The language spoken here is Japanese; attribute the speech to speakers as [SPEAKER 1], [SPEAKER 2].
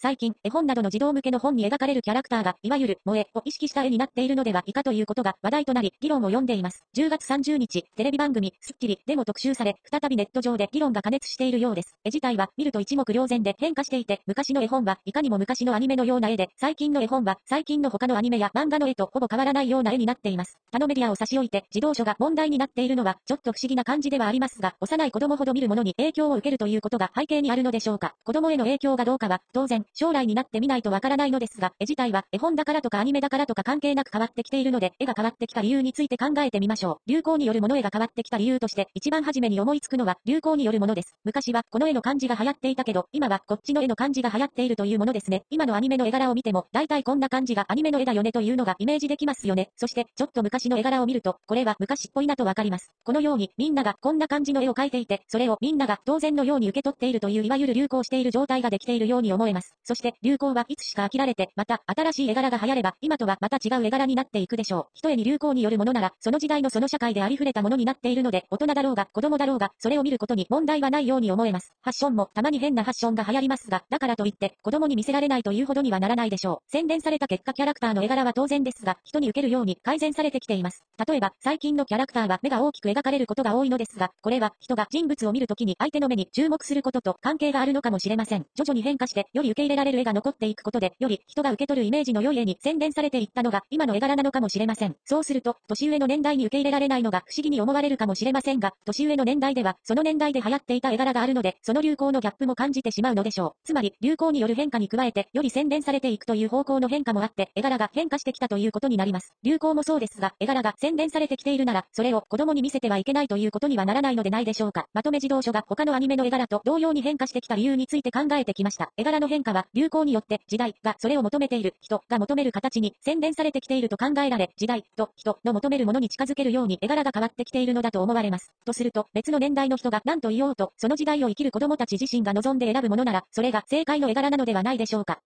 [SPEAKER 1] 最近、絵本などの児童向けの本に描かれるキャラクターが、いわゆる、萌えを意識した絵になっているのでは、いかということが話題となり、議論を読んでいます。10月30日、テレビ番組、スッキリでも特集され、再びネット上で議論が加熱しているようです。絵自体は、見ると一目瞭然で変化していて、昔の絵本はいかにも昔のアニメのような絵で、最近の絵本は、最近の他のアニメや漫画の絵とほぼ変わらないような絵になっています。他のメディアを差し置いて、児童書が問題になっているのは、ちょっと不思議な感じではありますが、幼い子供ほど見るものに影響を受けるということが背景にあるのでしょうか。子供への影響がどうかは、当然、将来になってみないとわからないのですが、絵自体は絵本だからとかアニメだからとか関係なく変わってきているので、絵が変わってきた理由について考えてみましょう。流行によるもの絵が変わってきた理由として、一番初めに思いつくのは、流行によるものです。昔は、この絵の漢字が流行っていたけど、今は、こっちの絵の漢字が流行っているというものですね。今のアニメの絵柄を見ても、大体こんな感じがアニメの絵だよねというのがイメージできますよね。そして、ちょっと昔の絵柄を見ると、これは昔っぽいなとわかります。このように、みんながこんな感じの絵を描いていて、それをみんなが当然のように受け取っているといういわゆる流行している状態ができているように思えます。そして、流行はいつしか飽きられて、また新しい絵柄が流行れば、今とはまた違う絵柄になっていくでしょう。一重に流行によるものなら、その時代のその社会でありふれたものになっているので、大人だろうが、子供だろうが、それを見ることに問題はないように思えます。ファッションもたまに変なファッションが流行りますが、だからといって、子供に見せられないというほどにはならないでしょう。洗練された結果キャラクターの絵柄は当然ですが、人に受けるように改善されてきています。例えば、最近のキャラクターは目が大きく描かれることが多いのですが、これは人が人物を見るときに相手の目に注目することと関係があるのかもしれません。徐々に変化して、より受け入れられる絵が残っていくことで、より人が受け取るイメージの良い絵に洗練されていったのが今の絵柄なのかもしれません。そうすると、年上の年代に受け入れられないのが不思議に思われるかもしれませんが、年上の年代では、その年代で流行っていた絵柄があるので、その流行のギャップも感じてしまうのでしょう。つまり、流行による変化に加えて、より洗練されていくという方向の変化もあって、絵柄が変化してきたということになります。流行もそうですが、絵柄が練されてきているなら、それを子供に見せてはいけないということにはならないのでないでしょうか。まとめ自動書が他のアニメの絵柄と同様に変化してきた理由について考えてきました。絵柄の変化は、流行によって時代がそれを求めている人が求める形に洗練されてきていると考えられ、時代と人の求めるものに近づけるように絵柄が変わってきているのだと思われます。とすると、別の年代の人が何と言おうと、その時代を生きる子供たち自身が望んで選ぶものなら、それが正解の絵柄なのではないでしょうか。